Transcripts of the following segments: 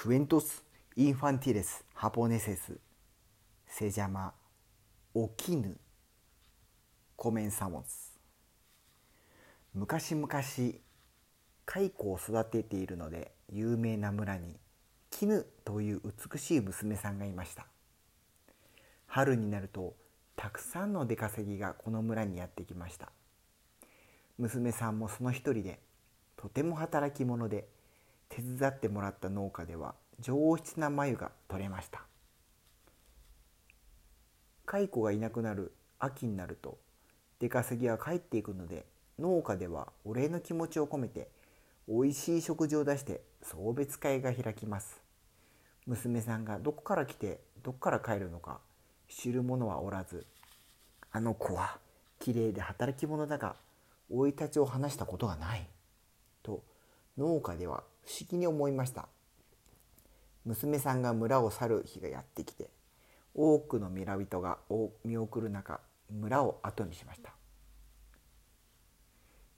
クエントス・インファンティレス・ハポネセス・セジャマ・オキヌ・コメンサモンス昔々蚕を育てているので有名な村に絹という美しい娘さんがいました春になるとたくさんの出稼ぎがこの村にやってきました娘さんもその一人でとても働き者で手伝ってもらった農家では上質な繭が取れました。蚕がいなくなる秋になると出稼ぎは帰っていくので農家ではお礼の気持ちを込めておいしい食事を出して送別会が開きます。娘さんがどこから来てどこから帰るのか知る者はおらずあの子はきれいで働き者だが生い立ちを話したことがない。と農家では不思議に思いました。娘さんが村を去る日がやってきて多くの村人が見送る中村を後にしました。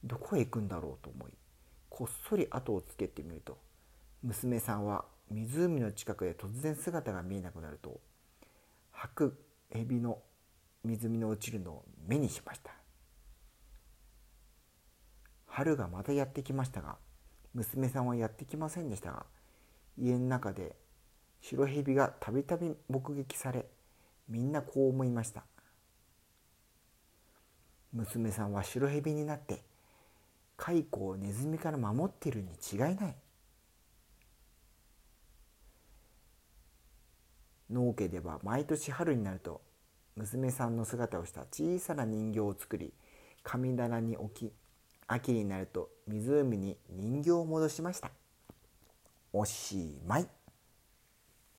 どこへ行くんだろうと思いこっそり後をつけてみると娘さんは湖の近くで突然姿が見えなくなると吐く蛇の湖に落ちるのを目にしました。春がまたやってきましたが娘さんはやってきませんでしたが家の中で白蛇がたびたび目撃されみんなこう思いました。娘さんは白蛇になって蚕をネズミから守っているに違いない。農家では毎年春になると娘さんの姿をした小さな人形を作り神棚に置き秋になると湖に人形を戻しました。おしまい。